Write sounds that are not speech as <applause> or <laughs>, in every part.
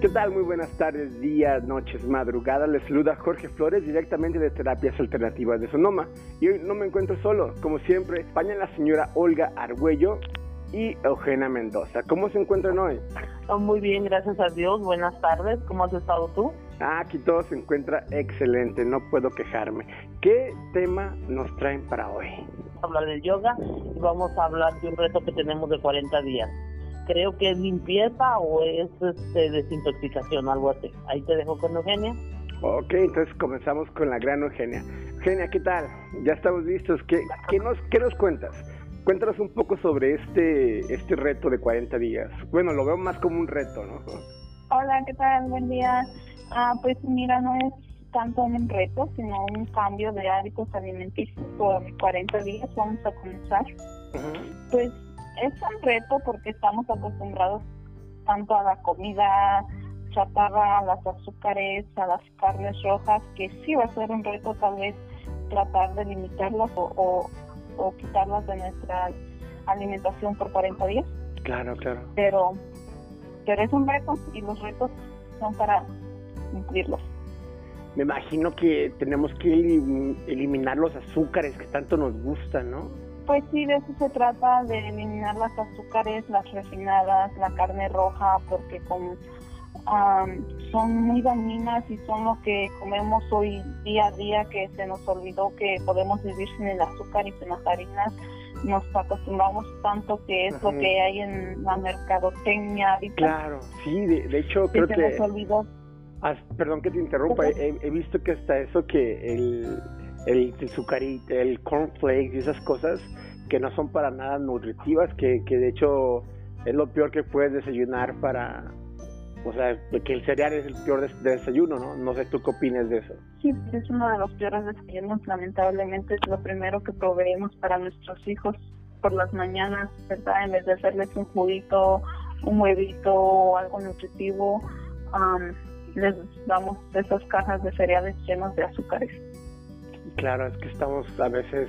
¿Qué tal? Muy buenas tardes, días, noches, madrugadas. Les saluda Jorge Flores directamente de Terapias Alternativas de Sonoma. Y hoy no me encuentro solo, como siempre, acompaña la señora Olga Argüello y Eugenia Mendoza. ¿Cómo se encuentran hoy? Oh, muy bien, gracias a Dios. Buenas tardes. ¿Cómo has estado tú? Ah, aquí todo se encuentra excelente, no puedo quejarme. ¿Qué tema nos traen para hoy? Vamos a hablar del yoga y vamos a hablar de un reto que tenemos de 40 días creo que es limpieza o es este, desintoxicación, algo así. Ahí te dejo con Eugenia. Ok, entonces comenzamos con la gran Eugenia. Eugenia, ¿qué tal? Ya estamos listos. ¿Qué, qué, nos, qué nos cuentas? Cuéntanos un poco sobre este, este reto de 40 días. Bueno, lo veo más como un reto, ¿no? Hola, ¿qué tal? Buen día. Ah, pues mira, no es tanto un reto, sino un cambio de hábitos alimenticios por 40 días. Vamos a comenzar. Pues es un reto porque estamos acostumbrados tanto a la comida chatarra, a las azúcares, a las carnes rojas, que sí va a ser un reto tal vez tratar de limitarlas o, o, quitarlas de nuestra alimentación por 40 días. Claro, claro. Pero, pero es un reto y los retos son para cumplirlos. Me imagino que tenemos que eliminar los azúcares que tanto nos gustan, ¿no? Pues sí, de eso se trata, de eliminar las azúcares, las refinadas, la carne roja, porque con, son muy dañinas y son lo que comemos hoy día a día, que se nos olvidó que podemos vivir sin el azúcar y sin las harinas. Nos acostumbramos tanto que es lo que hay en la mercadotecnia. Claro, sí, de, hecho creo se que... Nos olvidó. perdón que te interrumpa, he, visto que hasta eso que el el, el el cornflakes y esas cosas que no son para nada nutritivas, que, que de hecho es lo peor que puedes desayunar para, o sea, que el cereal es el peor desayuno, ¿no? No sé tú qué opinas de eso. Sí, es uno de los peores desayunos, lamentablemente es lo primero que proveemos para nuestros hijos por las mañanas, ¿verdad? En vez de hacerles un juguito, un huevito o algo nutritivo, les damos esas cajas de cereales llenos de azúcares. Claro, es que estamos a veces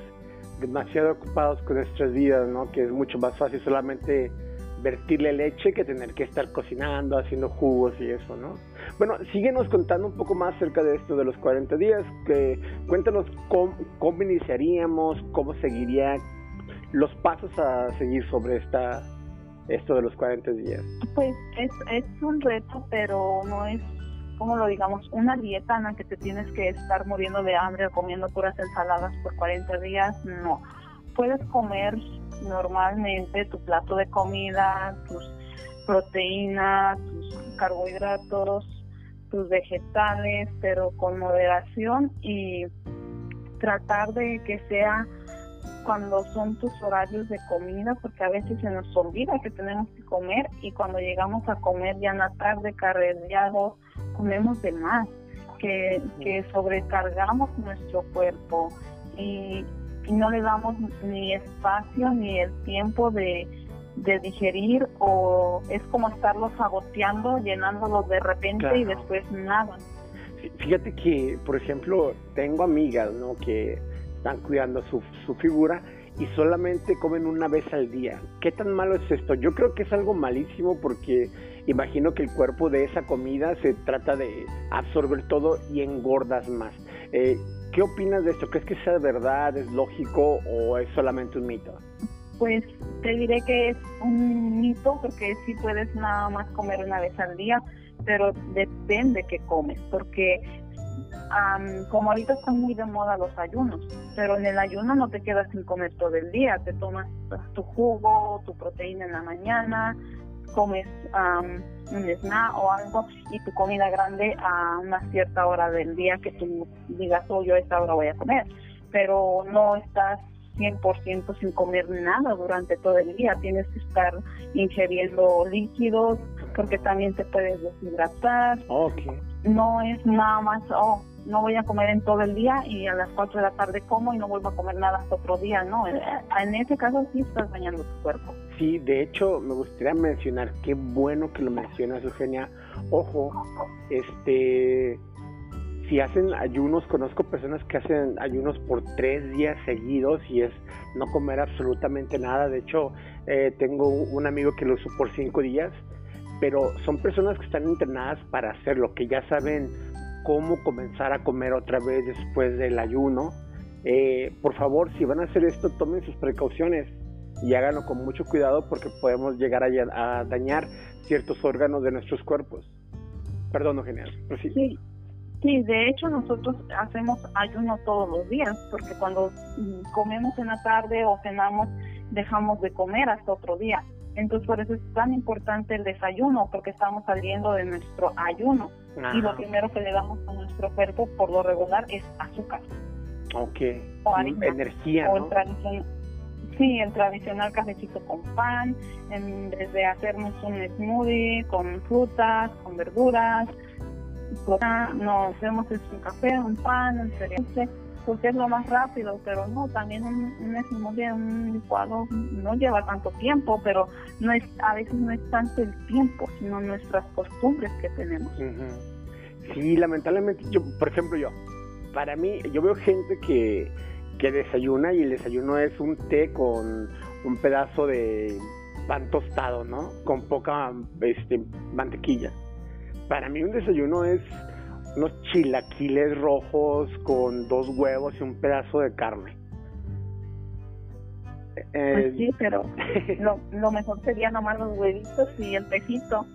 demasiado ocupados con nuestras vidas, ¿no? Que es mucho más fácil solamente vertirle leche que tener que estar cocinando, haciendo jugos y eso, ¿no? Bueno, síguenos contando un poco más acerca de esto de los 40 días, que cuéntanos cómo, iniciaríamos, cómo seguiría los pasos a seguir sobre esta esto de los 40 días. Pues es, es un reto, pero no es como lo digamos, una dieta en la que te tienes que estar muriendo de hambre o comiendo puras ensaladas por 40 días, no. Puedes comer normalmente tu plato de comida, tus proteínas, tus carbohidratos, tus vegetales, pero con moderación y tratar de que sea cuando son tus horarios de comida, porque a veces se nos olvida que tenemos que comer y cuando llegamos a comer ya en la tarde carreteados comemos de más, que, que sobrecargamos nuestro cuerpo y, no le damos ni espacio ni el tiempo de, digerir o es como estarlo saboteando, llenándolo de repente y después nada. Fíjate que, por ejemplo, tengo amigas, ¿no? Que están cuidando su, su figura y solamente comen una vez al día. ¿Qué tan malo es esto? Yo creo que es algo malísimo porque imagino que el cuerpo de esa comida se trata de absorber todo y engordas más. Eh, ¿Qué opinas de esto? ¿Crees que sea verdad, es lógico o es solamente un mito? Pues te diré que es un mito porque sí puedes nada más comer una vez al día, pero depende qué comes, porque como ahorita están muy de moda los ayunos, pero en el ayuno no te quedas sin comer todo el día, te tomas tu jugo, tu proteína en la mañana, comes un snack o algo y tu comida grande a una cierta hora del día que tú digas, oh, yo a esta hora voy a comer, pero no estás 100% sin comer nada durante todo el día, tienes que estar ingiriendo líquidos porque también te puedes deshidratar. No es nada más, oh, no voy a comer en todo el día y a las 4 de la tarde como y no vuelvo a comer nada hasta otro día, ¿no? En ese caso sí estás dañando tu cuerpo. Sí, de hecho me gustaría mencionar, qué bueno que lo mencionas Eugenia, ojo, este, si hacen ayunos, conozco personas que hacen ayunos por tres días seguidos y es no comer absolutamente nada, de hecho eh, tengo un amigo que lo hizo por cinco días pero son personas que están entrenadas para hacerlo, que ya saben cómo comenzar a comer otra vez después del ayuno. Eh, por favor, si van a hacer esto, tomen sus precauciones y háganlo con mucho cuidado porque podemos llegar a, dañar ciertos órganos de nuestros cuerpos. Perdón, genial. Sí. sí, de hecho nosotros hacemos ayuno todos los días porque cuando comemos en la tarde o cenamos dejamos de comer hasta otro día. Entonces por eso es tan importante el desayuno porque estamos saliendo de nuestro ayuno y lo primero que le damos a nuestro cuerpo por lo regular es azúcar. Ok. O energía. O Sí, el tradicional cafecito con pan, en vez de hacernos un smoothie con frutas, con verduras, nos hacemos un café, un pan, un cereal, porque es lo más rápido, pero no, también un, un smoothie, un licuado no lleva tanto tiempo, pero no es a veces no es tanto el tiempo, sino nuestras costumbres que tenemos. Sí, lamentablemente, yo, por ejemplo, yo, para mí, yo veo gente que que desayuna y el desayuno es un té con un pedazo de pan tostado, ¿no? Con poca este, mantequilla. Para mí un desayuno es unos chilaquiles rojos con dos huevos y un pedazo de carne. Pues sí, pero <laughs> lo, lo, mejor sería nomás los huevitos y el tejito.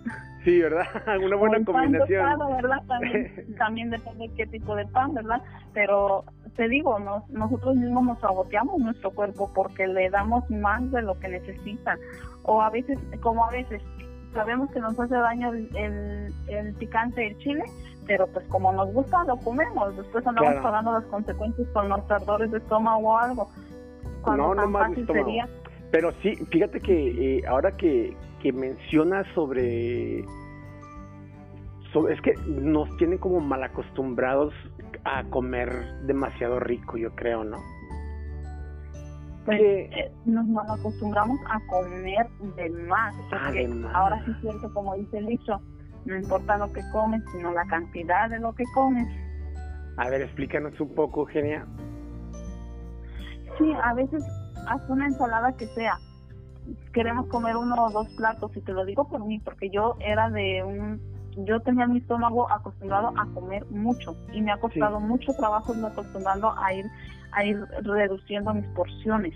Sí, ¿verdad? <laughs> Una buena combinación. Pan tostado, ¿verdad? También, <laughs> también depende de qué tipo de pan, ¿verdad? Pero te digo, nos, nosotros mismos nos saboteamos nuestro cuerpo porque le damos más de lo que necesita. O a veces, como a veces, sabemos que nos hace daño el, el, picante el chile, pero pues como nos gusta lo comemos. Después andamos pagando las consecuencias con los ardores de estómago o algo. no, no más sería... Pero sí, fíjate que eh, ahora que, que mencionas sobre es que nos tienen como mal acostumbrados a comer demasiado rico, yo creo, ¿no? Pues eh, nos mal acostumbramos a comer de más, ah, porque ahora sí es cierto, como dice el dicho, no importa lo que comes, sino la cantidad de lo que comes. A ver, explícanos un poco, Eugenia. Sí, a veces haz una ensalada que sea. Queremos comer uno o dos platos, y te lo digo por mí, porque yo era de un yo tenía mi estómago acostumbrado a comer mucho y me ha costado mucho trabajo me acostumbrando a ir a ir reduciendo mis porciones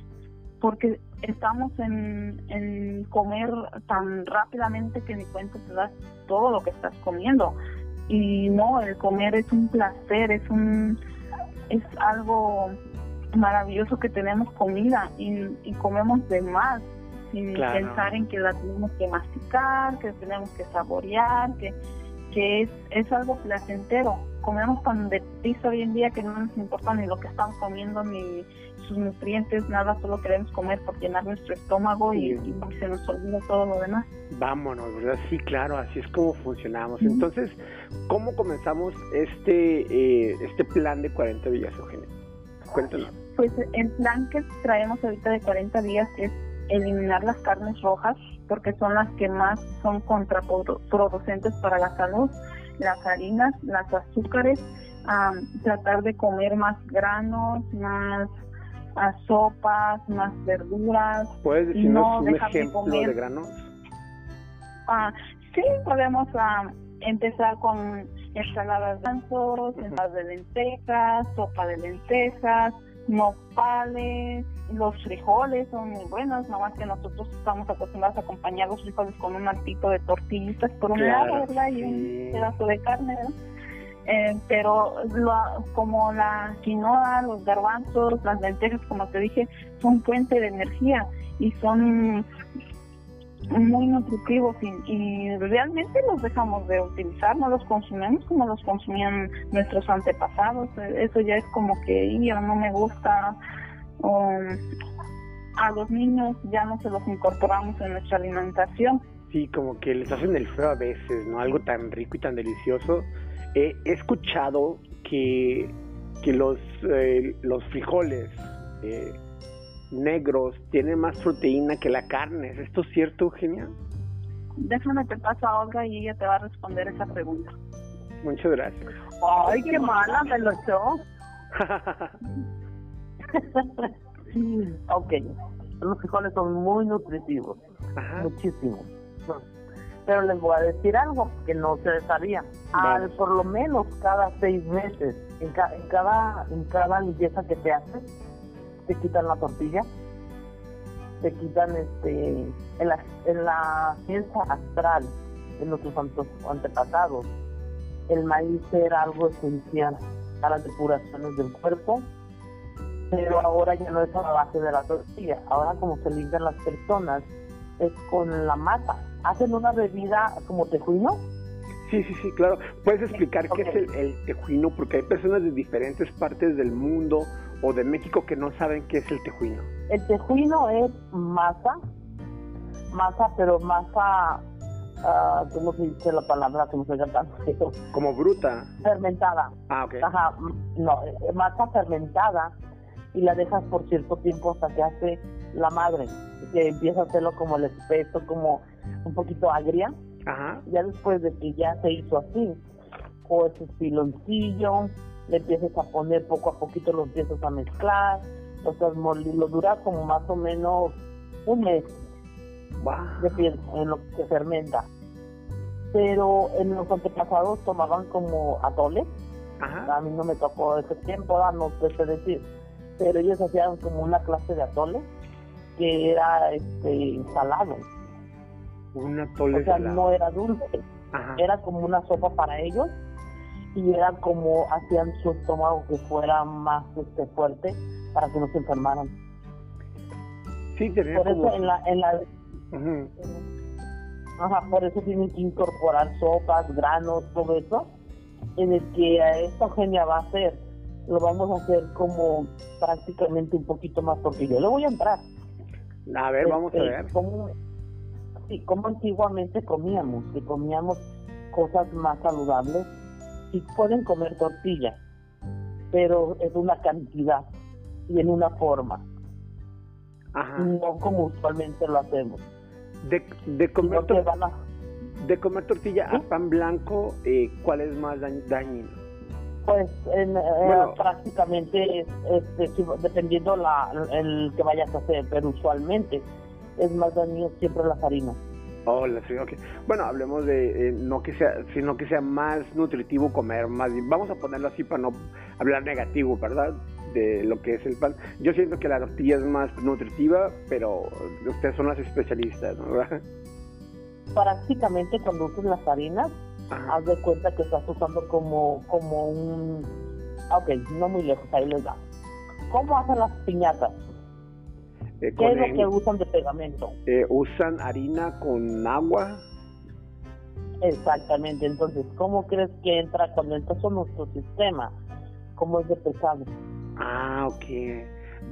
porque estamos en, en comer tan rápidamente que ni cuenta te das todo lo que estás comiendo y no el comer es un placer es un es algo maravilloso que tenemos comida y, y comemos de más sin pensar en que la tenemos que masticar, que tenemos que saborear, que, que es, es algo placentero. Comemos tan deprisa hoy en día que no nos importa ni lo que estamos comiendo, ni sus nutrientes, nada, solo queremos comer por llenar nuestro estómago y, se nos olvida todo lo demás. Vámonos, ¿verdad? Sí, claro, así es como funcionamos. Entonces, ¿cómo comenzamos este, eh, este plan de 40 días, Eugenia? Pues el plan que traemos ahorita de 40 días es eliminar las carnes rojas porque son las que más son contraproducentes para la salud, las harinas, las azúcares, tratar de comer más granos, más sopas, más verduras. ¿Puedes decirnos un ejemplo de, granos? Ah, sí, podemos empezar con ensaladas de gansos, ensaladas de lentejas, sopa de lentejas, nopales, los frijoles son muy buenos, más que nosotros estamos acostumbrados a acompañar los frijoles con un altito de tortillitas por un lado, ¿verdad? Y un pedazo de carne, ¿verdad? Eh, pero como la quinoa, los garbanzos, las lentejas, como te dije, son fuente de energía y son muy nutritivos y, realmente los dejamos de utilizar, no los consumimos como los consumían nuestros antepasados. Eso ya es como que yo no me gusta. a los niños ya no se los incorporamos en nuestra alimentación. Sí, como que les hacen el feo a veces, ¿no? Algo tan rico y tan delicioso. he escuchado que, que los, eh, los frijoles eh, negros tienen más proteína que la carne. ¿Es esto cierto, Eugenia? Déjame te paso a Olga y ella te va a responder esa pregunta. Muchas gracias. Ay, qué mala me lo echó. <laughs> ok, los frijoles son muy nutritivos, muchísimo. Pero les voy a decir algo que no se sabía. Al, por lo menos cada seis meses, en, en, cada, en cada limpieza que te haces, te quitan la tortilla, te quitan este en la, en la ciencia astral de nuestros antepasados. El maíz era algo esencial para las depuraciones del cuerpo, pero ahora ya no es a la base de la tortilla. Ahora como se limpian las personas es con la mata. Hacen una bebida como tejuino. Sí, sí, sí, claro. ¿Puedes explicar qué es el, el, tejuino? Porque hay personas de diferentes partes del mundo o de México que no saben qué es el tejuino. El tejuino es masa, masa, pero masa, uh, ¿cómo se dice la palabra? ¿Cómo se llama? <laughs> Como bruta. Fermentada. Ah, ok. Ajá, no, masa fermentada y la dejas por cierto tiempo hasta que hace la madre, que empieza a hacerlo como el espeso, como un poquito agria. Ajá. Ya después de que ya se hizo así, o ese piloncillo, le empiezas a poner poco a poquito, lo empiezas a mezclar, o sea, lo dura como más o menos un mes de en lo que fermenta. Pero en los antepasados tomaban como atole. A mí no me tocó ese tiempo, no sé decir. Pero ellos hacían como una clase de atole que era este salado. Un atole O sea, no era dulce. Era como una sopa para ellos y era como hacían su estómago que fuera más este, fuerte para que no se enfermaran. Sí, Por eso en la, en la Ajá, por eso tienen que incorporar sopas, granos, todo eso, en el que a esta genia va a ser, lo vamos a hacer como prácticamente un poquito más, porque yo le voy a entrar. A ver, vamos a Este, ver. Como, sí, como antiguamente comíamos, que comíamos cosas más saludables, y pueden comer tortillas, pero es una cantidad y en una forma, Ajá. no como usualmente lo hacemos. De, de, comer, tor- van a- de comer tortilla ¿Sí? a pan blanco, eh, ¿cuál es más dañ- dañino? Pues en, eh, Bueno. prácticamente es, dependiendo la, el que vayas a hacer, pero usualmente es más dañino siempre las harinas. Oh, la sí, ok. Bueno, hablemos de eh, no que sea, sino que sea más nutritivo comer, más. Vamos a ponerlo así para no hablar negativo, ¿verdad? De lo que es el pan. Yo siento que la tortilla es más nutritiva, pero ustedes son las especialistas, ¿no? ¿verdad? <laughs> Prácticamente cuando usas las harinas, Ajá. haz de cuenta que estás usando como, como un... Ok, no muy lejos, ahí les da. ¿Cómo hacen las piñatas? Eh, ¿Qué es lo que usan de pegamento? eh, usan harina con agua. Exactamente, entonces, ¿cómo crees que entra cuando entras en nuestro sistema? ¿Cómo es de pesado? Ah, ok.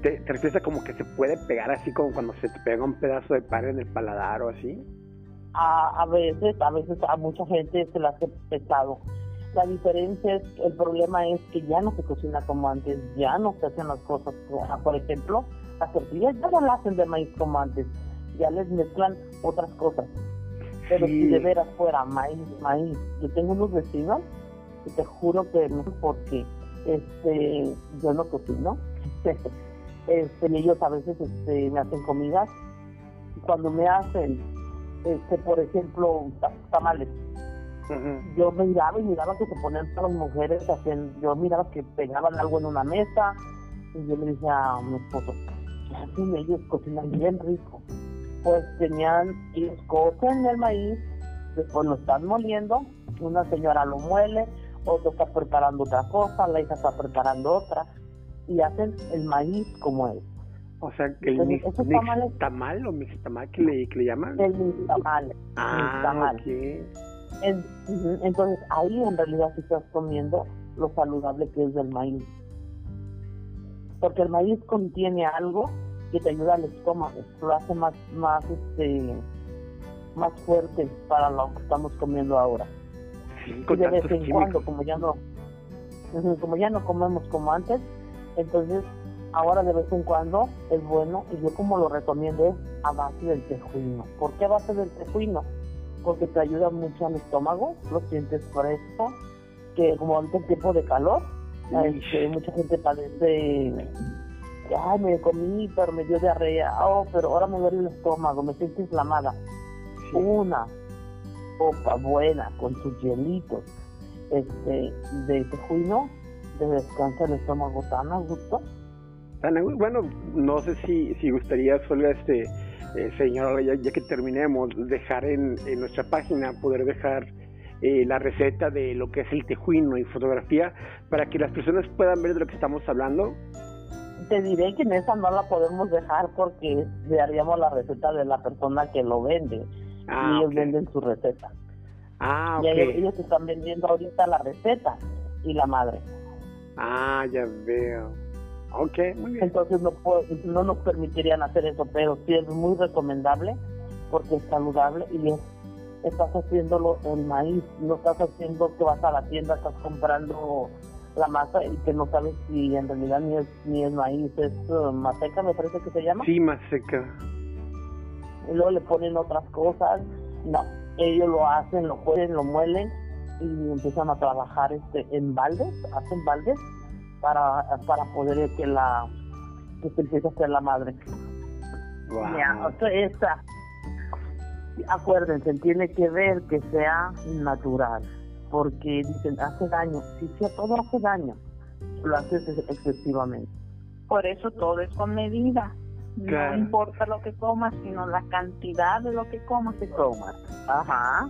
¿Te, te refieres a como que se puede pegar así como cuando se te pega un pedazo de pan en el paladar o así? a, a veces, a veces a mucha gente se le hace pesado. La diferencia es, el problema es que ya no se cocina como antes, ya no se hacen las cosas. como- Por ejemplo, las tortillas ya no las hacen de maíz como antes, ya les mezclan otras cosas. Pero Sí. si de veras fuera maíz, maíz, yo tengo unos vecinos y te juro que no porque este yo no cocino <laughs> este, ellos a veces este, me hacen comidas y cuando me hacen este por ejemplo ta- tamales Ujú. yo miraba y miraba que se ponían todas las mujeres haciendo yo miraba que pegaban algo en una mesa y yo le dije a mi esposo ¿qué hacen ellos cocinan bien rico pues tenían ellos cocen el maíz después lo están moliendo una señora lo muele otro está preparando otra cosa la hija está preparando otra y hacen el maíz como es O sea, que el mix, tamales- nixtamal o mixtamal que le, que le llaman. el nixtamal ah. En- Entonces ahí en realidad sí estás comiendo lo saludable que es del maíz. Porque el maíz contiene algo que te ayuda al estómago, lo hace más, más, este, más fuerte para lo que estamos comiendo ahora. Sí, Y de vez en químicos. cuando, como ya no, como ya no comemos como antes, entonces ahora de vez en cuando es bueno y yo como lo recomiendo es a base del tejuino. ¿Por qué a base del tejuino? Porque te ayuda mucho al estómago, lo sientes fresco, que como ahorita es tiempo de calor, este, mucha gente padece, ay, me comí, pero me dio diarrea, oh, pero ahora me duele el estómago, me siento inflamada. Sí. Una, sopa buena con sus hielitos este, de tejuino, de descansa el estómago tan a gusto. bueno, no sé si, si gustaría, solo este, eh, señor, ya, que terminemos, dejar en, en nuestra página, poder dejar eh, la receta de lo que es el tejuino y fotografía para que las personas puedan ver de lo que estamos hablando. Te diré que en esa no la podemos dejar porque le haríamos la receta de la persona que lo vende ah, y ellos venden su receta. Ah, Y ellos, están vendiendo ahorita la receta y la madre. Ah, ya veo. Ok, muy bien. Entonces no, no nos permitirían hacer eso, pero sí es muy recomendable porque es saludable y es, estás haciéndolo en maíz, no estás haciendo que vas a la tienda, estás comprando la masa y que no sabes si en realidad ni es, ni es maíz, es uh, maseca, me parece que se llama. Sí, maseca. Y luego le ponen otras cosas. No, ellos lo hacen, lo pueden, lo muelen y empiezan a trabajar este en baldes, hacen baldes para, para poder que la que se empiece a hacer la madre. Wow. esta, acuérdense, tiene que ver que sea natural, porque dicen hace daño, si sea todo hace daño, lo haces excesivamente. Por eso todo es con medida. No importa lo que comas, sino la cantidad de lo que comas y comas. Ajá.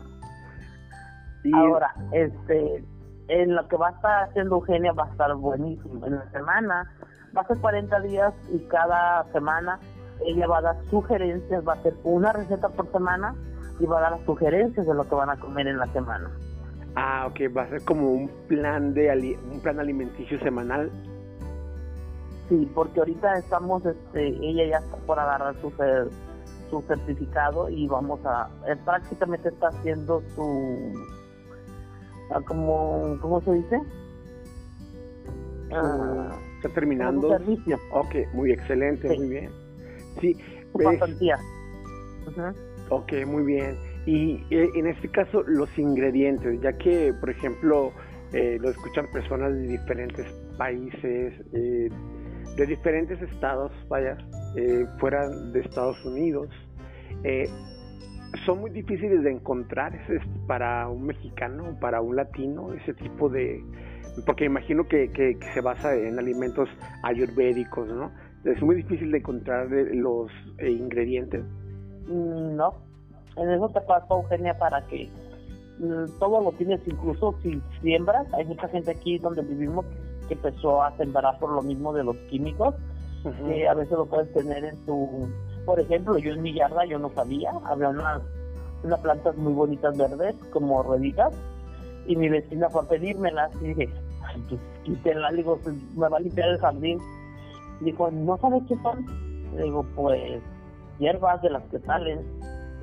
Ahora, este, en lo que va a estar haciendo Eugenia va a estar buenísimo. En la semana va a ser 40 días y cada semana ella va a dar sugerencias, va a hacer una receta por semana y va a dar las sugerencias de lo que van a comer en la semana. Ah, ok, va a ser como un plan de un plan alimenticio semanal. Sí, porque ahorita estamos, este, ella ya está por agarrar su, su certificado y vamos a, prácticamente está haciendo su, ah, como, ¿cómo se dice? Ah, está terminando. servicio. Ok, muy excelente, muy bien. Sí. Su pasantía. Ok, muy bien. Y eh, en este caso, los ingredientes, ya que, por ejemplo, eh, lo escuchan personas de diferentes países, eh, de diferentes estados, vaya, eh, fuera de Estados Unidos, eh, son muy difíciles de encontrar ese, para un mexicano, para un latino, ese tipo de... Porque imagino que, que, se basa en alimentos ayurvédicos, ¿no? Es muy difícil de encontrar los eh, ingredientes. Mm, no, en eso te pasó, Eugenia, para que mm, todo lo tienes, incluso si siembras, hay mucha gente aquí donde vivimos que empezó a sembrar por lo mismo de los químicos, que a veces lo puedes tener en tu... Por ejemplo, yo en mi yarda yo no sabía, había unas, unas plantas muy bonitas verdes, como rueditas, y mi vecina fue a pedírmelas y dije, pues quítenla, digo, pues, me va a limpiar el jardín. Dijo, ¿no sabes qué son? Le digo, pues hierbas de las que salen.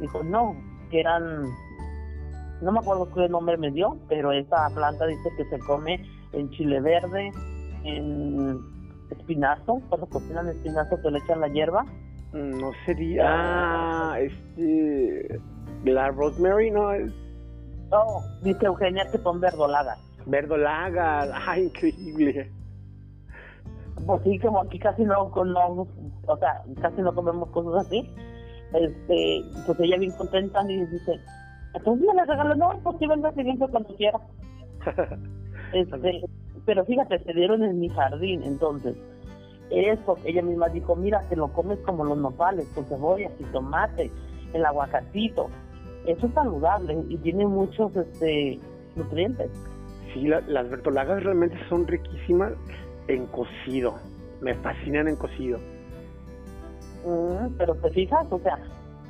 Dijo, no, que eran, no me acuerdo qué nombre me dio, pero esa planta dice que se come en chile verde, en espinazo, cuando cocinan espinazo que le echan la hierba. Mm, no sería. Ah, este. La rosemary, ¿no? Es... Oh, dice Eugenia que son verdolagas. Verdolagas, <laughs> ¡ay, increíble! Pues sí, como aquí casi no, no, o sea, casi no comemos cosas así. Este, pues ella bien contenta y dice, entonces me la regaló, no, pues sí, venga siguiente cuando quiera. <laughs> Este, pero fíjate, se dieron en mi jardín, entonces, eso, ella misma dijo, mira, te lo comes como los nopales, con cebollas y tomate, el aguacatito. Eso es saludable y tiene muchos este, nutrientes. Sí, las bertolagas realmente son riquísimas en cocido. Me fascinan en cocido. Mm, pero te fijas, o sea,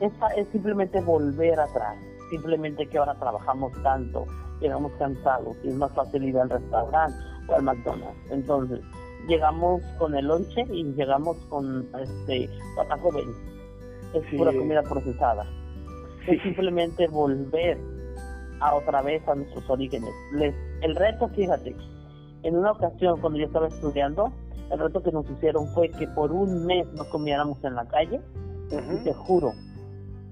es simplemente volver atrás. Simplemente que ahora trabajamos tanto, llegamos cansados y es más fácil ir al restaurante o al McDonald's. Entonces, llegamos con el lonche y llegamos con este pata joven. Es pura comida procesada. Es simplemente volver a otra vez a nuestros orígenes. Les, el reto, fíjate, en una ocasión cuando yo estaba estudiando, el reto que nos hicieron fue que por un mes no comiéramos en la calle. Y te juro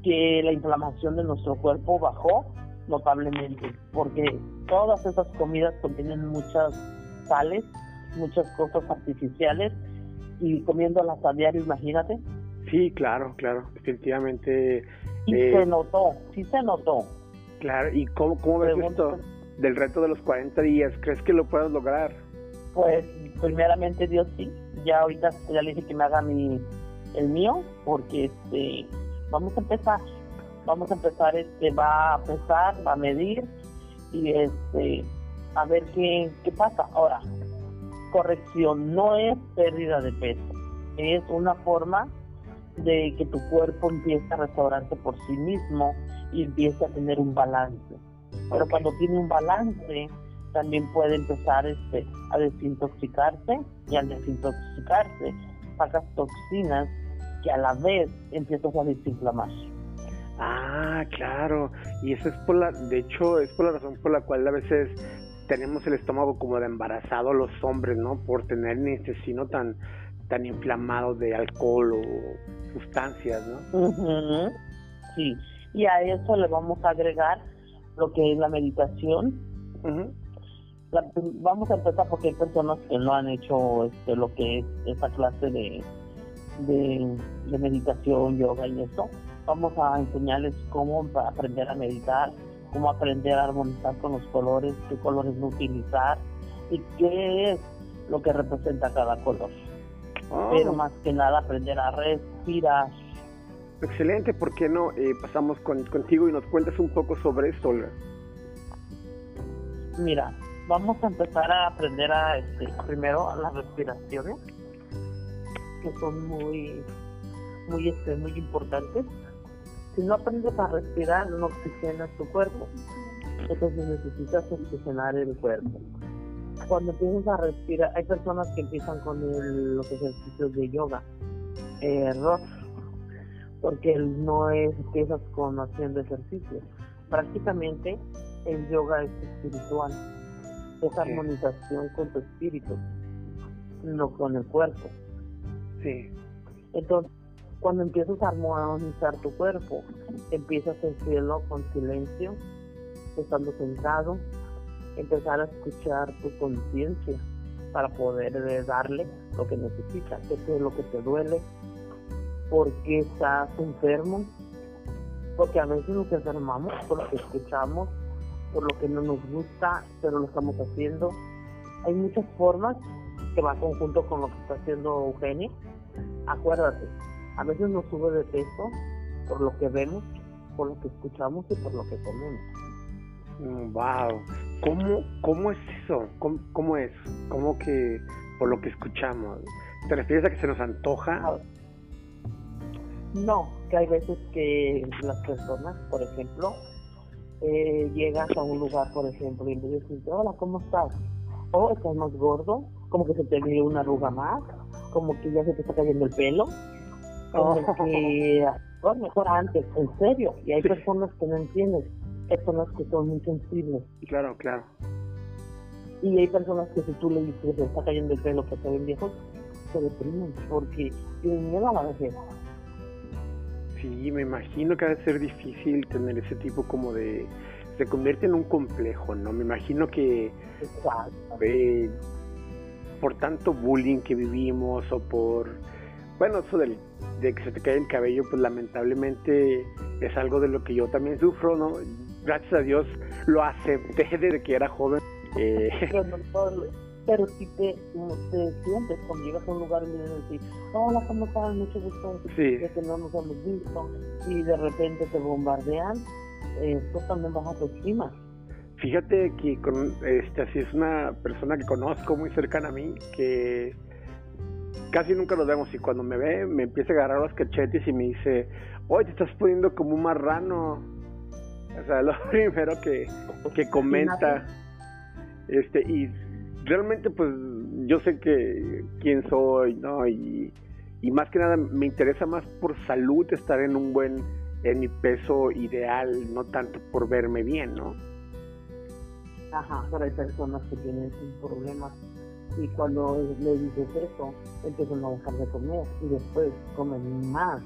que la inflamación de nuestro cuerpo bajó notablemente, porque todas esas comidas contienen muchas sales, muchas cosas artificiales y comiéndolas a diario, imagínate. Sí, claro, claro, definitivamente. Y eh, se notó, sí se notó. Claro, ¿y cómo, cómo ves esto del reto de los 40 días? ¿Crees que lo puedas lograr? Pues primeramente Dios sí, ya ahorita ya le dije que me haga mi, el mío, porque este, vamos a empezar, vamos a empezar, este, va a pesar, va a medir y este, a ver qué, qué pasa. Ahora, corrección, no es pérdida de peso, es una forma de que tu cuerpo empiece a restaurarse por sí mismo y empiece a tener un balance. Pero cuando tiene un balance, también puede empezar este, a desintoxicarse y al desintoxicarse sacas toxinas que a la vez empiezas a desinflamar. Ah, claro. Y eso es por la, de hecho, es por la razón por la cual a veces tenemos el estómago como de embarazado los hombres, ¿no? Por tener el intestino tan, tan inflamado de alcohol o sustancias, ¿no? Sí. Y a eso le vamos a agregar lo que es la meditación. vamos a empezar porque hay personas que no han hecho este, lo que es esa clase de, de, meditación, yoga y eso. Vamos a enseñarles cómo aprender a meditar, cómo aprender a armonizar con los colores, qué colores no utilizar y qué es lo que representa cada color. Oh. Pero más que nada aprender a respirar. Excelente, ¿por qué no eh, pasamos con, contigo y nos cuentas un poco sobre esto, Mira, vamos a empezar a aprender a, este, primero, a las respiraciones, que son muy, muy, este, muy importantes. Si no aprendes a respirar, no oxigenas tu cuerpo. Entonces necesitas oxigenar el cuerpo. Cuando empiezas a respirar, hay personas que empiezan con los ejercicios de yoga. Error. Porque no es empiezas con haciendo ejercicios. Prácticamente el yoga es espiritual, es armonización con tu espíritu, no con el cuerpo. Sí. Entonces, cuando empiezas a armonizar tu cuerpo, empiezas a cielo con silencio, estando sentado, empezar a escuchar tu conciencia para poder darle lo que necesitas, qué es lo que te duele, por qué estás enfermo, porque a veces nos enfermamos por lo que escuchamos, por lo que no nos gusta, pero lo estamos haciendo. Hay muchas formas que va conjunto con lo que está haciendo Eugenia. Acuérdate, a veces nos sube de peso por lo que vemos, por lo que escuchamos y por lo que comemos. Wow, mm, ¿cómo, cómo es eso? ¿Cómo, ¿Cómo, es? ¿Cómo que por lo que escuchamos? ¿Te refieres a que se nos antoja? No, que hay veces que las personas, por ejemplo, eh, llegas a un lugar, por ejemplo, y le dices, hola, ¿cómo estás? O oh, estás más gordo, como que se te ve una arruga más, como que ya se te está cayendo el pelo, como oh. que, oh, mejor antes, en serio. Y hay personas que no entienden, personas que son muy sensibles. Claro, claro. Y hay personas que si tú le dices que se está cayendo el pelo, que se ven viejos, se deprimen porque tienen miedo a la vejez. Sí, me imagino que ha de ser difícil tener ese tipo como de... Se convierte en un complejo, ¿no? Me imagino que... Eh, por tanto bullying que vivimos o por... Bueno, eso del, de que se te cae el cabello, pues lamentablemente es algo de lo que yo también sufro, ¿no? Gracias a Dios lo acepté <laughs> desde que era joven. Eh, pero si te, te sientes cuando llegas a un lugar y me decir, hola, ¿cómo estás? Mucho gusto, sí. que no nos hemos visto, y de repente te bombardean, esto también baja tu estima. Fíjate que con, este, así es una persona que conozco muy cercana a mí, que casi nunca nos vemos y cuando me ve me empieza a agarrar los cachetes y me dice, oye, te estás poniendo como un marrano. O sea, <laughs> lo primero que, que comenta. Este, y realmente pues yo sé que quién soy, ¿no? Y, y más que nada me interesa más por salud estar en un buen, en mi peso ideal, no tanto por verme bien, ¿no? Ajá, pero hay personas que tienen problemas y cuando le dices eso, empiezan a dejar de comer y después comen más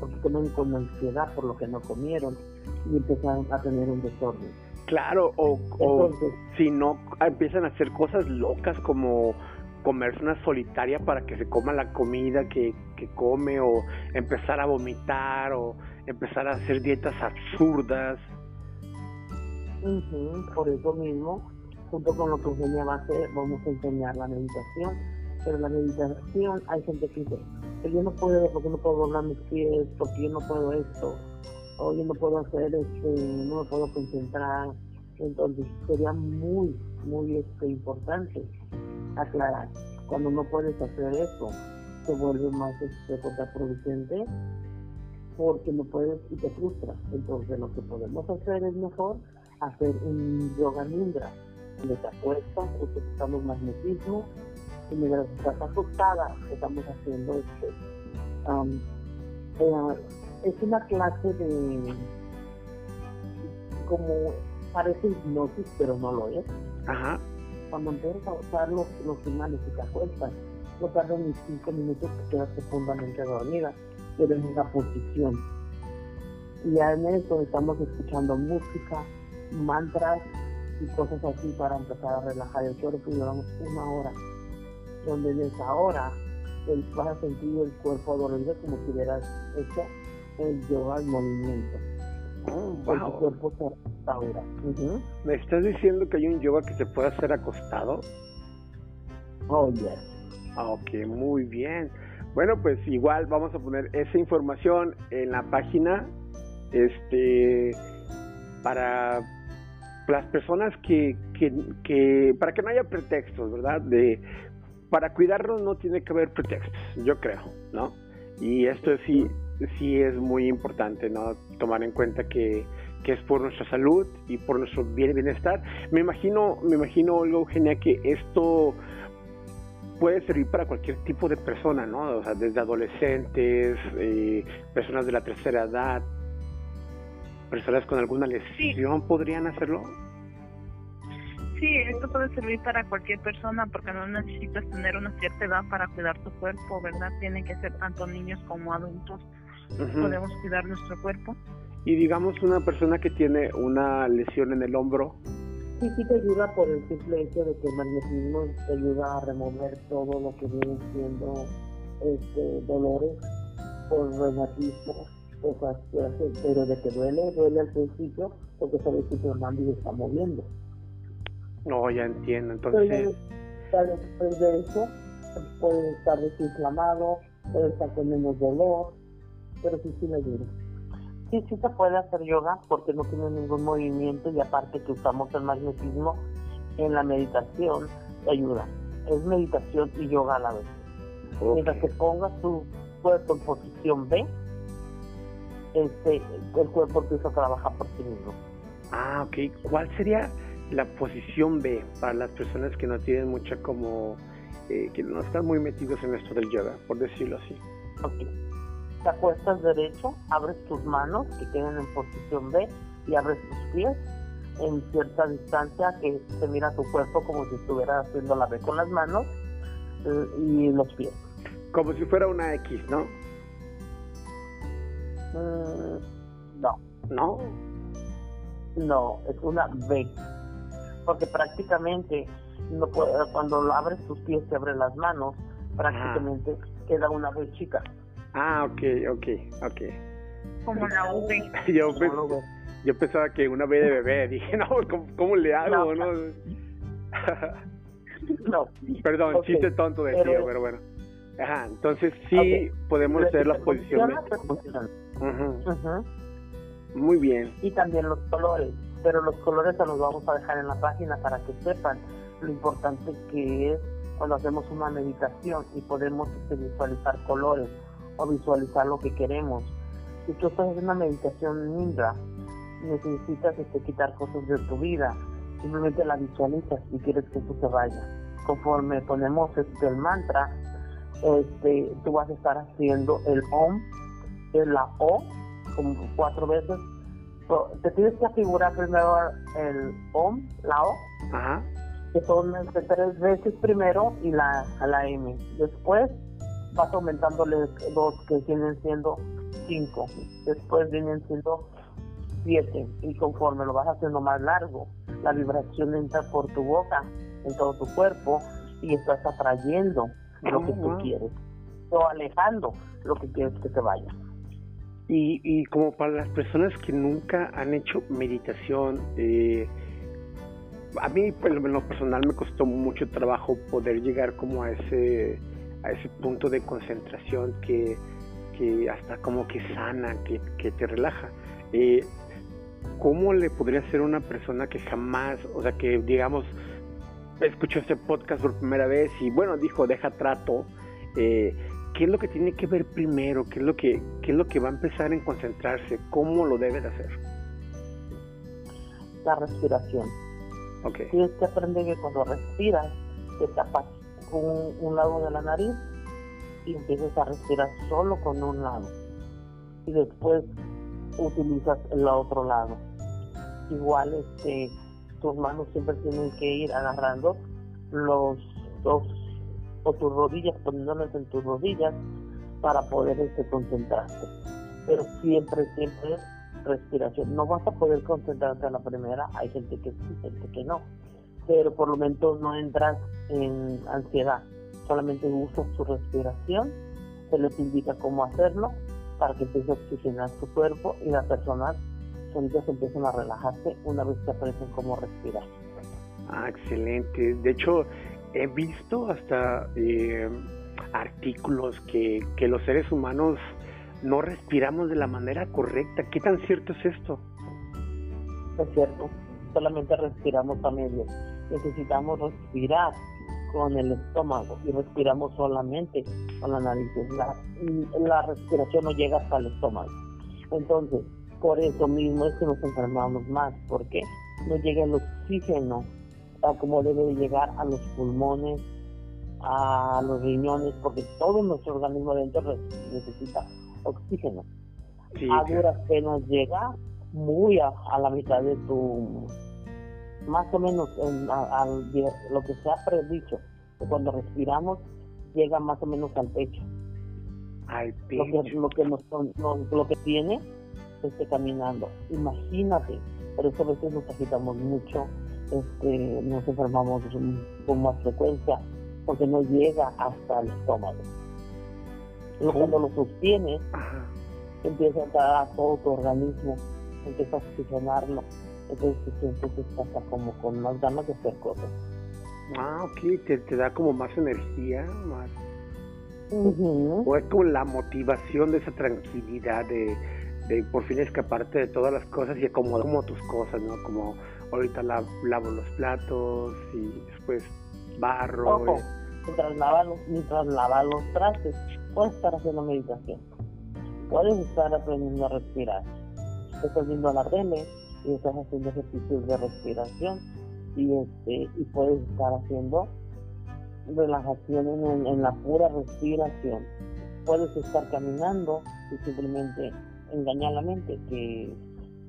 porque comen con ansiedad por lo que no comieron y empiezan a tener un desorden. Claro, o, o si no, empiezan a hacer cosas locas como comerse una solitaria para que se coma la comida que, que come o empezar a vomitar o empezar a hacer dietas absurdas. por eso mismo, junto con lo que Eugenia va a hacer, vamos a enseñar la meditación. Pero la meditación, hay gente que dice, yo no puedo, porque no puedo doblar mis pies, porque yo no puedo esto, o no puedo hacer este, no me puedo concentrar. Entonces sería muy, muy este, importante aclarar. Cuando no puedes hacer eso, se vuelve más este, contraproducente porque no puedes y te frustra. Entonces lo que podemos hacer es mejor hacer un yoga nindra, donde te acuestas, utilizamos magnetismo, y mientras estás acostada, estamos haciendo este, eh, es una clase de como parece hipnosis, pero no lo es. Ajá. Cuando empiezas a usar los, los finales y te acuestas, no tardan ni cinco minutos que quedas profundamente dormida, pero en una posición. Y ya en eso estamos escuchando música, mantras y cosas así para empezar a relajar el cuerpo y llevamos una hora. Donde en esa hora el, vas a sentir el cuerpo dolorido como si hubieras hecho el yoga al movimiento. Oh, El cuerpo se restaura. ¿Me estás diciendo que hay un yoga que se puede hacer acostado? Oh, yes. Ah, ok, muy bien. Bueno, pues igual vamos a poner esa información en la página este para las personas que, que, que para que no haya pretextos, ¿verdad? De para cuidarnos no tiene que haber pretextos, yo creo, ¿no? Y esto sí sí es muy importante, ¿no? Tomar en cuenta que, que es por nuestra salud y por nuestro bien bienestar. Me imagino, me imagino, Olga Eugenia, que esto puede servir para cualquier tipo de persona, ¿no? O sea, desde adolescentes, eh, personas de la tercera edad, personas con alguna lesión, ¿podrían hacerlo? Sí, esto puede servir para cualquier persona porque no necesitas tener una cierta edad para cuidar tu cuerpo, ¿verdad? Tienen que ser tanto niños como adultos. Podemos cuidar nuestro cuerpo. Y digamos una persona que tiene una lesión en el hombro. Sí, sí te ayuda por el simple hecho de que el magnetismo te ayuda a remover todo lo que viene siendo este, dolores por reumatismo, cosas que hacen, pero de que duele, duele al principio porque sabes que tu hermano está moviendo. No, ya entiendo. Entonces. Pero después de eso, puede estar desinflamado, puede estar con menos dolor, pero sí, sí le ayuda. Sí, sí se puede hacer yoga porque no tiene ningún movimiento y aparte que usamos el magnetismo en la meditación, te ayuda. Es meditación y yoga a la vez. Okay. Mientras que pongas tu cuerpo en posición B, este, el cuerpo empieza a trabajar por sí mismo. Ah, ok. ¿Cuál sería la posición B para las personas que no tienen mucha como, eh, que no están muy metidos en esto del yoga, por decirlo así? Ok. Te acuestas derecho, abres tus manos que queden en posición B y abres tus pies en cierta distancia que se mira tu cuerpo como si estuvieras haciendo la B con las manos eh, y los pies. Como si fuera una X, ¿no? Mm, no. ¿No? No, es una B. Porque prácticamente no cuando abres tus pies y abres las manos, prácticamente queda una B chica. Ah, ok, ok, ok. Como la V. <laughs> yo, pens yo pensaba que una B de bebé, <laughs> dije, no, ¿cómo, cómo le hago? No. no? <laughs> no. Perdón, okay. chiste tonto de tío, pero bueno. Ajá, entonces sí okay. podemos hacer la posición. Funciona, uh -huh. Uh -huh. Muy bien. Y también los colores, pero los colores se los vamos a dejar en la página para que sepan lo importante que es cuando hacemos una meditación y podemos visualizar colores o visualizar lo que queremos. Si tú estás haciendo una meditación nindra, necesitas este, quitar cosas de tu vida, simplemente la visualizas y quieres que eso se vaya. Conforme ponemos este, el mantra, este, tú vas a estar haciendo el OM, la O, como cuatro veces. Te tienes que figurar primero el OM, la O, Ajá. que son este, tres veces primero y la, la M. Después vas aumentándole dos que vienen siendo cinco. Después vienen siendo siete. Y conforme lo vas haciendo más largo, la vibración entra por tu boca, en todo tu cuerpo, y estás atrayendo lo que tú wow. quieres. O alejando lo que quieres que te vaya. Y, y como para las personas que nunca han hecho meditación, eh, a mí pues, en lo personal me costó mucho trabajo poder llegar como a ese, a ese punto de concentración que, que hasta como que sana, que, que te relaja. Eh, ¿Cómo le podría ser una persona que jamás, o sea, que digamos, escuchó este podcast por primera vez y bueno, dijo, deja trato, eh, ¿qué es lo que tiene que ver primero? ¿Qué es lo que, qué es lo que va a empezar en concentrarse? ¿Cómo lo debe de hacer? La respiración. Okay. Tienes que aprender que cuando respiras, te tapas un, un lado de la nariz y empiezas a respirar solo con un lado. Y después utilizas el otro lado. Igual este tus manos siempre tienen que ir agarrando los dos o tus rodillas, poniéndolas en tus rodillas para poder este, concentrarte. Pero siempre, siempre respiración. No vas a poder concentrarte a la primera, hay gente que sí, gente que no. Pero por lo menos no entras en ansiedad, solamente usas tu respiración, se les indica cómo hacerlo para que empiece a oxigenar tu cuerpo y las personas solitas empiezan a relajarse una vez que aprenden cómo respirar. Ah, excelente. De hecho, he visto hasta eh, artículos que, que los seres humanos no respiramos de la manera correcta. ¿Qué tan cierto es esto? Es cierto, solamente respiramos a medio. Necesitamos respirar con el estómago y respiramos solamente con la nariz. La, la respiración no llega hasta el estómago. Entonces, por eso mismo es que nos enfermamos más, porque no llega el oxígeno como debe de llegar a los pulmones, a los riñones, porque todo nuestro organismo dentro necesita oxígeno. a duras penas llega muy a, la mitad de tu, más o menos a, lo que se ha predicho, que cuando respiramos llega más o menos al pecho. Al pecho. Lo que, lo que, nos, lo que tiene esté caminando. Imagínate, por eso a veces nos agitamos mucho, este, nos enfermamos con más frecuencia, porque no llega hasta el estómago. Y cuando lo sostienes, empieza a entrar a todo tu organismo, empieza a oxigenarlo, entonces te sientes estás como con más ganas de hacer cosas. Ah, ok, te, te da como más energía, más... O es como la motivación de esa tranquilidad de, de por fin escaparte de todas las cosas y acomodar como tus cosas, ¿no? Como ahorita lavo los platos y después barro. Ojo, mientras lavas los, mientras los trastes, puedes estar haciendo meditación. Puedes estar aprendiendo a respirar. Estás viendo la tele y estás haciendo ejercicios de respiración y este y puedes estar haciendo relajación en, en la pura respiración. Puedes estar caminando y simplemente engañar la mente que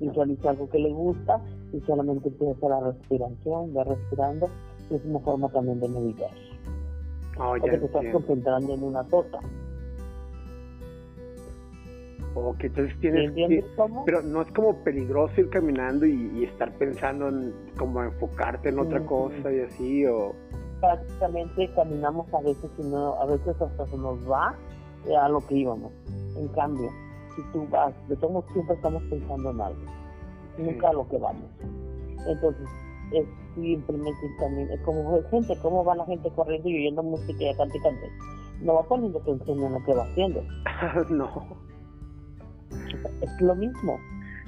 visualiza algo que le gusta y solamente empieza la respiración, va respirando, es una forma también de meditar. Oh, Porque te estás concentrando en una cosa. Ok, entonces tienes que, pero no es como peligroso ir caminando y, estar pensando en como enfocarte en otra cosa y así o prácticamente caminamos a veces y no, a veces hasta se nos va a lo que íbamos. En cambio, si tú vas, de todos siempre estamos pensando en algo, nunca a lo que vamos. Entonces, es simplemente también, es como gente, cómo va la gente corriendo y oyendo música y cante cante. No va poniendo atención en lo que va haciendo. <laughs> no. Es lo mismo,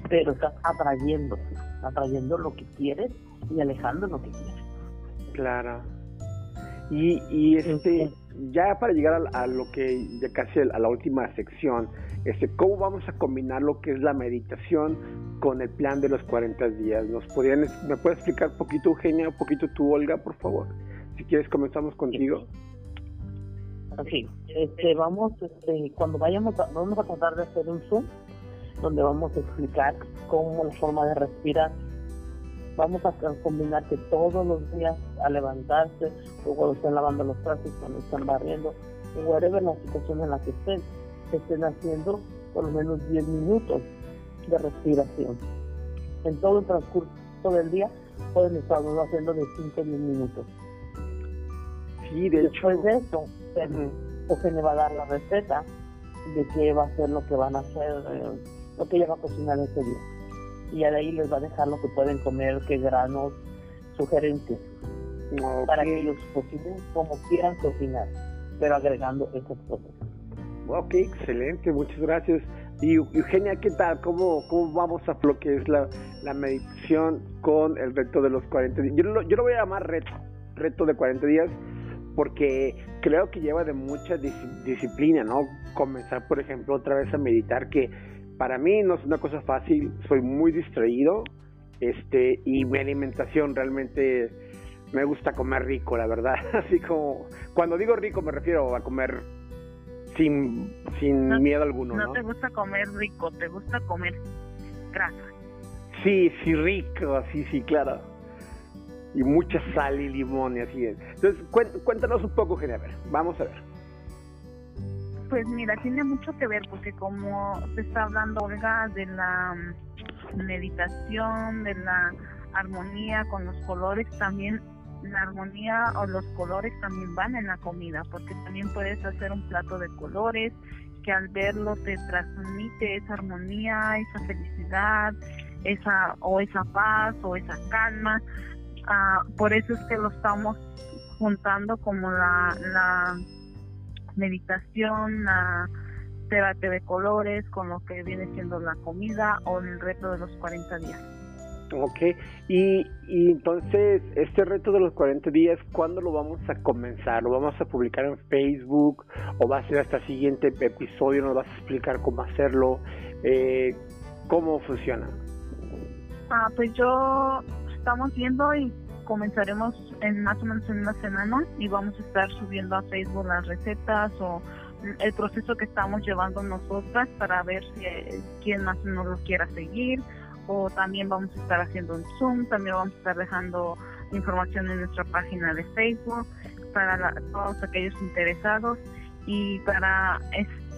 pero estás atrayendo, atrayendo lo que quieres y alejando lo que quieres. Claro. Y, y este, ya para llegar a, lo que, ya casi a la última sección, este, ¿cómo vamos a combinar lo que es la meditación con el plan de los 40 días? ¿Nos podrían, ¿Me puedes explicar un poquito, Eugenia, un poquito tú, Olga, por favor? Si quieres, comenzamos contigo. Sí, este, vamos, este, cuando vayamos, a, vamos a tratar de hacer un Zoom, donde vamos a explicar cómo la forma de respirar. Vamos a combinar que todos los días a levantarse, o cuando estén lavando los trastes, cuando estén barriendo, o whatever la situación en la que estén, estén haciendo por lo menos 10 minutos de respiración. En todo el transcurso del día pueden estar haciendo de 5 a 10 minutos. Sí, de Después de eso, se, me va a dar la receta de qué va a ser lo que van a hacer, eh, lo que ella va a cocinar ese día. Y de ahí les va a dejar lo que pueden comer, qué granos, sugerencias, para que ellos cocinen como quieran cocinar, pero agregando esas cosas. Ok, excelente, muchas gracias. Y Eugenia, ¿qué tal? ¿Cómo, cómo vamos a lo que es la, la meditación con el reto de los 40 días? Yo lo, yo lo voy a llamar reto, reto de 40 días, porque creo que lleva de mucha disciplina, ¿no? Comenzar, por ejemplo, otra vez a meditar, que para mí no es una cosa fácil, soy muy distraído, este, y mi alimentación realmente me gusta comer rico, la verdad. <laughs> Así como, cuando digo rico me refiero a comer sin, sin miedo alguno. No, te gusta comer rico, te gusta comer grasa. Sí, sí, rico, sí, sí, claro. Y mucha sal y limón y así es. Entonces, cuéntanos un poco, Genia, vamos a ver. Pues mira, tiene mucho que ver porque como te está hablando Olga de la meditación, de la armonía con los colores, también la armonía o los colores también van en la comida, porque también puedes hacer un plato de colores que al verlo te transmite esa armonía, esa felicidad, esa o esa paz o esa calma. Ah, por eso es que lo estamos juntando como la, la meditación, la terapia de colores con lo que viene siendo la comida o el reto de los 40 días. Ok, y, entonces, este reto de los 40 días, ¿cuándo lo vamos a comenzar? ¿Lo vamos a publicar en Facebook o va a ser hasta el siguiente episodio? ¿Nos vas a explicar cómo hacerlo? Eh, ¿Cómo funciona? Ah, pues yo estamos viendo y comenzaremos en más o menos en una semana y vamos a estar subiendo a Facebook las recetas o el proceso que estamos llevando nosotras para ver si eh, quién más nos lo quiera seguir o también vamos a estar haciendo un Zoom, también vamos a estar dejando información en nuestra página de Facebook para todos aquellos interesados y para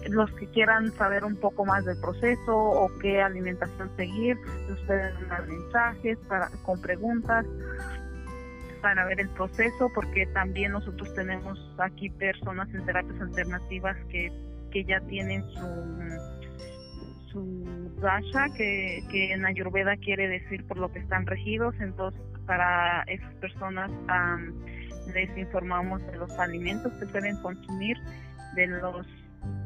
los que quieran saber un poco más del proceso o qué alimentación seguir, pueden mandar mensajes para, con preguntas para ver el proceso, porque también nosotros tenemos aquí personas en terapias alternativas que, que ya tienen su su dasha, que, que en Ayurveda quiere decir por lo que están regidos. Entonces, para esas personas les informamos de los alimentos que pueden consumir, de las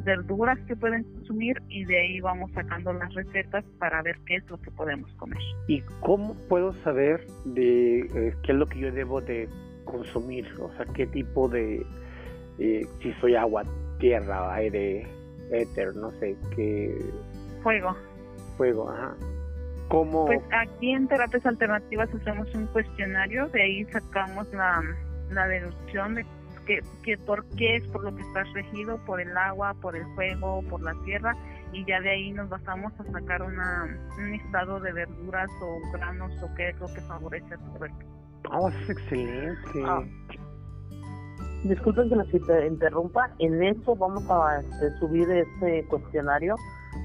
verduras que pueden consumir y de ahí vamos sacando las recetas para ver qué es lo que podemos comer. ¿Y cómo puedo saber de eh, qué es lo que yo debo de consumir? O sea, qué tipo de, eh, si soy agua, tierra, aire, éter, no sé, qué Fuego. Fuego, ajá. ¿Cómo? Pues aquí en terapias alternativas hacemos un cuestionario, de ahí sacamos la, la deducción de que, que por qué es por lo que estás regido, por el agua, por el fuego, por la tierra, y ya de ahí nos basamos a sacar una, un estado de verduras o granos o qué es lo que favorece a tu cuerpo. Oh, es excelente. Ah. Disculpen que nos interrumpa, en eso vamos a este, subir este cuestionario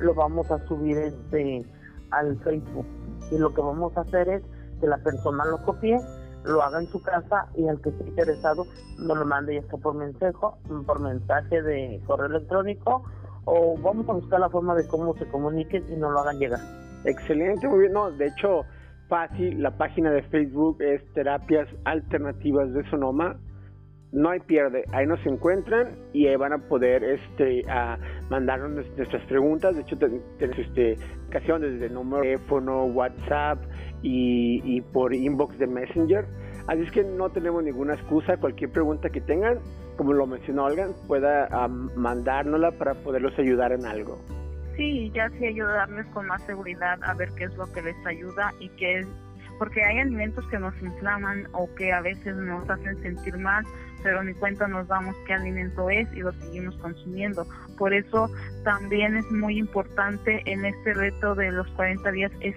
lo vamos a subir este al Facebook. Y lo que vamos a hacer es que la persona lo copie, lo haga en su casa y al que esté interesado nos lo mande ya sea por mensaje, por mensaje de correo electrónico o vamos a buscar la forma de cómo se comuniquen y nos lo hagan llegar. Excelente, muy bien. No, de hecho, fácil, la página de Facebook es Terapias Alternativas de Sonoma no hay pierde, ahí nos encuentran y ahí van a poder este a mandarnos nuestras preguntas, de hecho tenemos este ocasión desde número de teléfono, WhatsApp y, por inbox de Messenger, así es que no tenemos ninguna excusa, cualquier pregunta que tengan, como lo mencionó Olga, pueda mandárnosla para poderlos ayudar en algo. Sí, ya sí ayudarles con más seguridad a ver qué es lo que les ayuda y qué es porque hay alimentos que nos inflaman o que a veces nos hacen sentir mal, pero ni cuenta nos damos qué alimento es y lo seguimos consumiendo. Por eso también es muy importante en este reto de los 40 días, es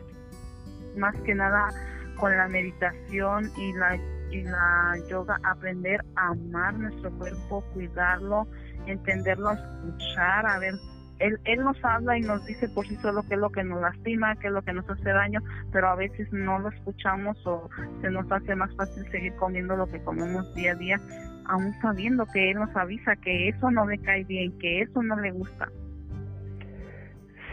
más que nada con la meditación y la, y la yoga, aprender a amar nuestro cuerpo, cuidarlo, entenderlo, escuchar, a ver él, él nos habla y nos dice por sí solo qué es lo que nos lastima, qué es lo que nos hace daño, pero a veces no lo escuchamos o se nos hace más fácil seguir comiendo lo que comemos día a día, aún sabiendo que Él nos avisa que eso no le cae bien, que eso no le gusta.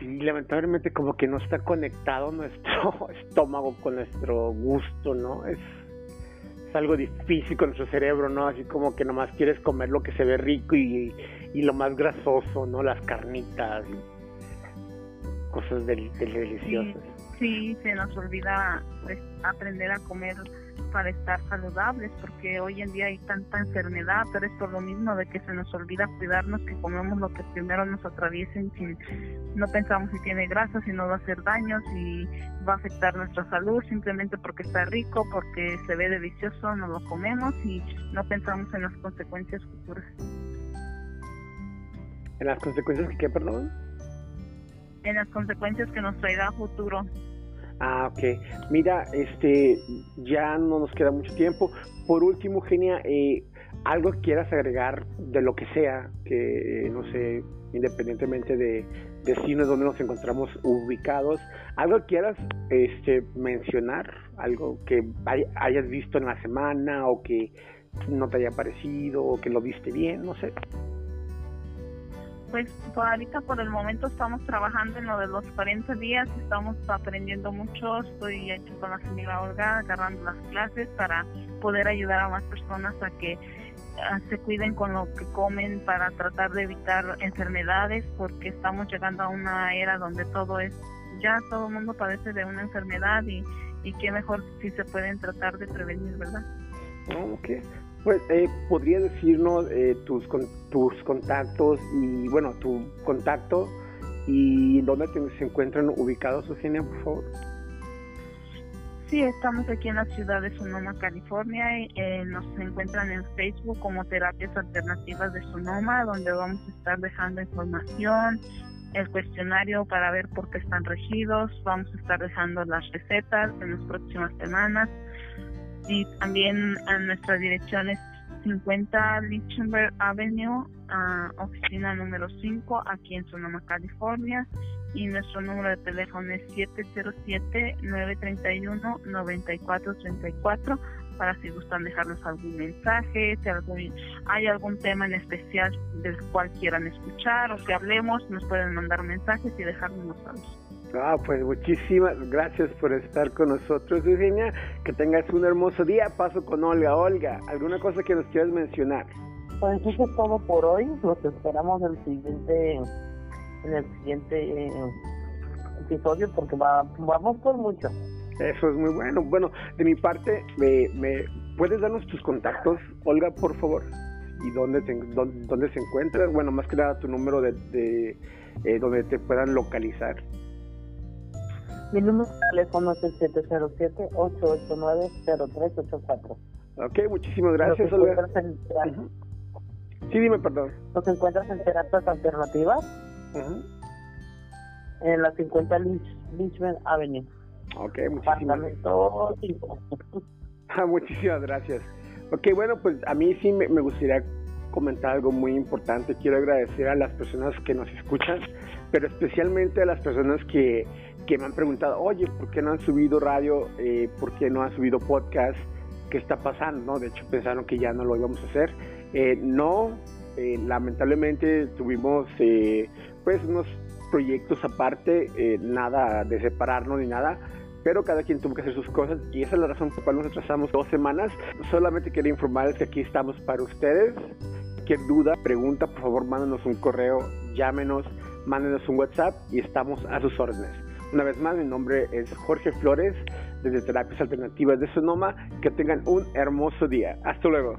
sí, lamentablemente como que no está conectado nuestro <laughs> estómago con nuestro gusto, ¿no? Es, es algo difícil con nuestro cerebro, ¿no? Así como que nomás quieres comer lo que se ve rico y, y lo más grasoso, ¿no? Las carnitas y cosas del, deliciosas. Sí, sí, se nos olvida pues, aprender a comer para estar saludables, porque hoy en día hay tanta enfermedad, pero es por lo mismo de que se nos olvida cuidarnos, que comemos lo que primero nos atraviesen, si no pensamos si tiene grasa, si no va a hacer daño, si va a afectar nuestra salud, simplemente porque está rico, porque se ve delicioso, no lo comemos y no pensamos en las consecuencias futuras. ¿En las consecuencias que qué, perdón? En las consecuencias que nos traerá a futuro. Ah, ok. Mira, este, ya no nos queda mucho tiempo. Por último, Genia, eh, algo que quieras agregar de lo que sea, que no sé, independientemente de decirnos dónde nos encontramos ubicados, algo que quieras este, mencionar, algo que hayas visto en la semana o que no te haya parecido o que lo viste bien, no sé. Pues ahorita por el momento estamos trabajando en lo de los 40 días, estamos aprendiendo mucho, estoy aquí con la señora Olga agarrando las clases para poder ayudar a más personas a que se cuiden con lo que comen para tratar de evitar enfermedades porque estamos llegando a una era donde todo es, ya todo el mundo padece de una enfermedad y, y qué mejor si se pueden tratar de prevenir, ¿verdad? Ok, pues, eh, ¿podría decirnos eh, tus, tus contactos y, bueno, tu contacto y dónde se encuentran ubicados, Eugenia, por favor? Sí, estamos aquí en la ciudad de Sonoma, California. Y, eh, nos encuentran en Facebook como Terapias Alternativas de Sonoma, donde vamos a estar dejando información, el cuestionario para ver por qué están regidos. Vamos a estar dejando las recetas en las próximas semanas y también a nuestra dirección es 50 Lichtenberg Avenue, oficina número 5, aquí en Sonoma, California. Y nuestro número de teléfono es 707-931-9434 para si gustan dejarnos algún mensaje, si algún, hay algún tema en especial del cual quieran escuchar o que hablemos, nos pueden mandar mensajes y dejarnos saber. Ah, pues muchísimas gracias por estar con nosotros, Eugenia. Que tengas un hermoso día. Paso con Olga. Olga, ¿alguna cosa que nos quieras mencionar? Pues eso es todo por hoy. Los esperamos en el siguiente, en el siguiente eh, episodio porque va, vamos por mucho. Eso es muy bueno. Bueno, de mi parte, ¿me, me puedes darnos tus contactos, Olga, por favor? ¿Y dónde, dónde, se encuentras? Bueno, más que nada tu número de, de eh, donde te puedan localizar. Mi número de teléfono es el 707-889-0384. Ok, muchísimas gracias, Olga. Sí, dime, perdón. ¿Nos encuentras en terapias alternativas? En la 50 Lynchman Avenue. Ok, muchísimas gracias. <laughs> Ah, muchísimas gracias. Ok, bueno, pues a mí sí me, me gustaría comentar algo muy importante. Quiero agradecer a las personas que nos escuchan, pero especialmente a las personas que que me han preguntado, oye, ¿por qué no han subido radio? Eh, ¿Por qué no han subido podcast? ¿Qué está pasando? ¿no? De hecho, pensaron que ya no lo íbamos a hacer. Eh, no, eh, lamentablemente tuvimos pues unos proyectos aparte, nada de separarnos ni nada, pero cada quien tuvo que hacer sus cosas y esa es la razón por la cual nos atrasamos dos semanas. Solamente quería informarles que aquí estamos para ustedes. Cualquier duda, pregunta, por favor, mándenos un correo, llámenos, mándenos un WhatsApp y estamos a sus órdenes. Una vez más, mi nombre es Jorge Flores desde Terapias Alternativas de Sonoma. Que tengan un hermoso día. Hasta luego.